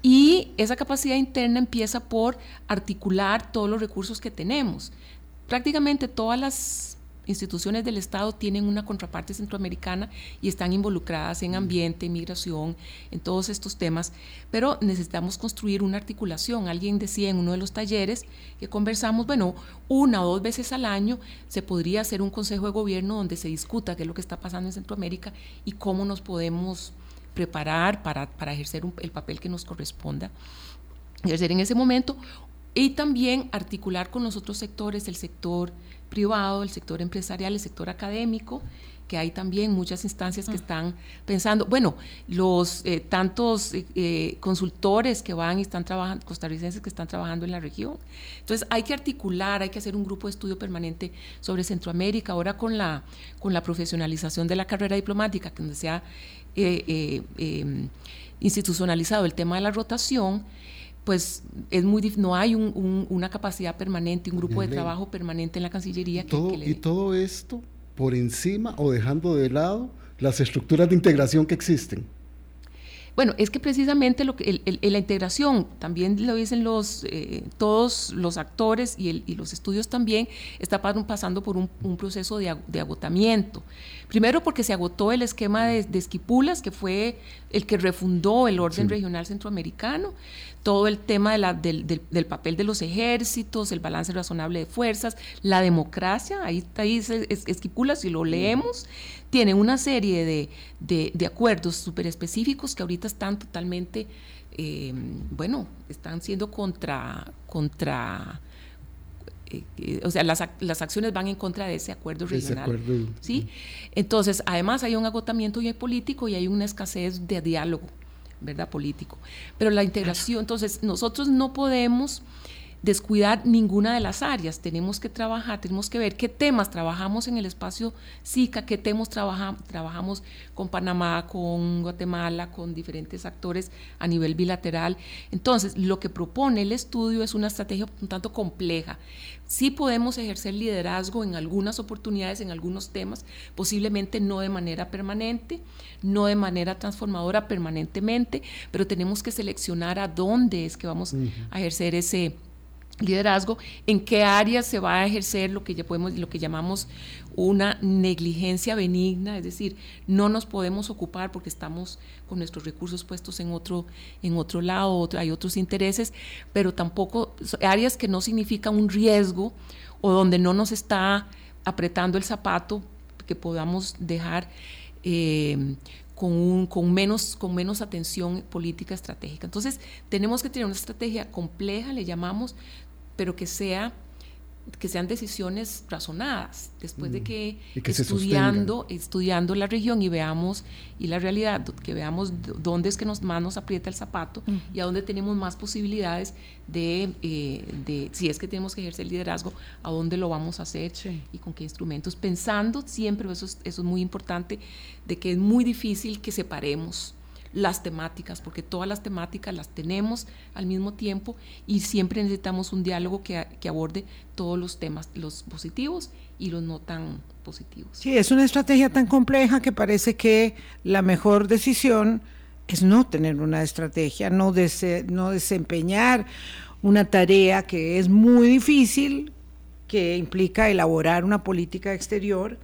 Y esa capacidad interna empieza por articular todos los recursos que tenemos. Prácticamente todas las instituciones del Estado tienen una contraparte centroamericana y están involucradas en ambiente, migración, en todos estos temas, pero necesitamos construir una articulación. Alguien decía en uno de los talleres que conversamos, bueno, una o dos veces al año se podría hacer un consejo de gobierno donde se discuta qué es lo que está pasando en Centroamérica y cómo nos podemos preparar para, ejercer el papel que nos corresponda ejercer en ese momento y también articular con los otros sectores, el sector privado, el sector empresarial, el sector académico, que hay también muchas instancias que mm. están pensando, bueno, los eh, tantos eh, eh, consultores que van y están trabajando, costarricenses que están trabajando en la región. Entonces hay que articular, hay que hacer un grupo de estudio permanente sobre Centroamérica, ahora con la, con la profesionalización de la carrera diplomática, donde se ha institucionalizado el tema de la rotación, pues es muy no hay una capacidad permanente, un grupo de trabajo permanente en la Cancillería. todo, y todo esto por encima o dejando de lado las estructuras de integración que existen. Bueno, es que precisamente lo que la integración, también lo dicen los, eh, todos los actores y, los estudios también, está pasando por un, proceso de, agotamiento. Primero porque se agotó el esquema de, Esquipulas, que fue el que refundó el orden regional centroamericano, todo el tema del, papel de los ejércitos, el balance razonable de fuerzas, la democracia, ahí, ahí dice Esquipulas, si lo leemos, tiene una serie de, acuerdos súper específicos que ahorita están totalmente, eh, bueno, están siendo contra, contra eh, eh, o sea, las, acciones van en contra de ese acuerdo regional. ¿sí? Entonces, además hay un agotamiento y político y hay una escasez de diálogo, ¿verdad? Político. Pero la integración, entonces, nosotros no podemos descuidar ninguna de las áreas. Tenemos que trabajar, tenemos que ver qué temas trabajamos en el espacio SICA, qué temas trabajamos con Panamá, con Guatemala, con diferentes actores a nivel bilateral. Entonces, lo que propone el estudio es una estrategia un tanto compleja. Sí podemos ejercer liderazgo en algunas oportunidades, en algunos temas, posiblemente no de manera permanente, no de manera transformadora permanentemente, pero tenemos que seleccionar a dónde es que vamos a ejercer ese liderazgo, en qué áreas se va a ejercer lo que ya podemos, lo que llamamos una negligencia benigna, es decir, no nos podemos ocupar porque estamos con nuestros recursos puestos en otro, en otro lado, hay otros intereses, pero tampoco áreas que no significan un riesgo o donde no nos está apretando el zapato que podamos dejar eh, con, un, con, menos, con menos atención política estratégica. Entonces, tenemos que tener una estrategia compleja, le llamamos, pero que sea que sean decisiones razonadas, después de mm. que, estudiando, estudiando la región y veamos, y la realidad, que veamos dónde es que nos, más nos aprieta el zapato y a dónde tenemos más posibilidades de, eh, de, si es que tenemos que ejercer liderazgo, a dónde lo vamos a hacer y con qué instrumentos, pensando siempre, eso eso es muy importante, de que es muy difícil que separemos las temáticas, porque todas las temáticas las tenemos al mismo tiempo y siempre necesitamos un diálogo que, aborde todos los temas, los positivos y los no tan positivos. Sí, es una estrategia tan compleja que parece que la mejor decisión es no tener una estrategia, no, no desempeñar una tarea que es muy difícil, que implica elaborar una política exterior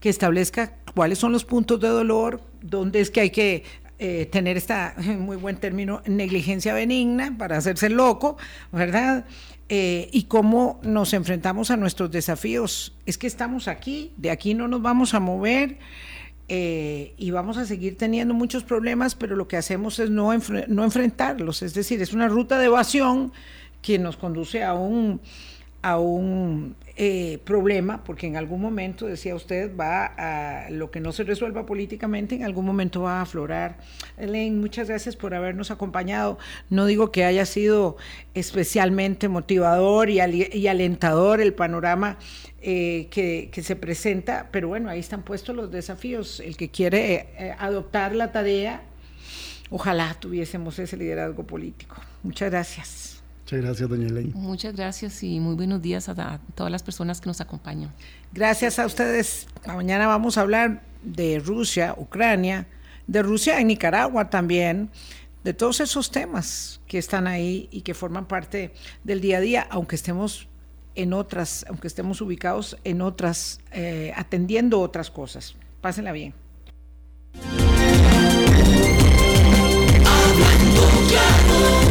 que establezca cuáles son los puntos de dolor, dónde es que hay que eh, tener esta, muy buen término, negligencia benigna para hacerse loco, ¿verdad? Eh, y cómo nos enfrentamos a nuestros desafíos. Es que estamos aquí, de aquí no nos vamos a mover. Eh, y vamos a seguir teniendo muchos problemas, pero lo que hacemos es no, no enfrentarlos, es decir, es una ruta de evasión que nos conduce a un, a un eh, problema, porque en algún momento, decía usted, va a lo que no se resuelva políticamente, en algún momento va a aflorar. Elaine, muchas gracias por habernos acompañado. No digo que haya sido especialmente motivador y, alentador el panorama eh, que, se presenta, pero bueno, ahí están puestos los desafíos. El que quiere eh, adoptar la tarea, ojalá tuviésemos ese liderazgo político. Muchas gracias. Muchas gracias, doña Elaine. Muchas gracias y muy buenos días a, todas las personas que nos acompañan. Gracias a ustedes. Mañana vamos a hablar de Rusia, Ucrania, de Rusia en Nicaragua también, de todos esos temas que están ahí y que forman parte del día a día, aunque estemos en otras, aunque estemos ubicados en otras, eh, atendiendo otras cosas. Pásenla bien. Hablando.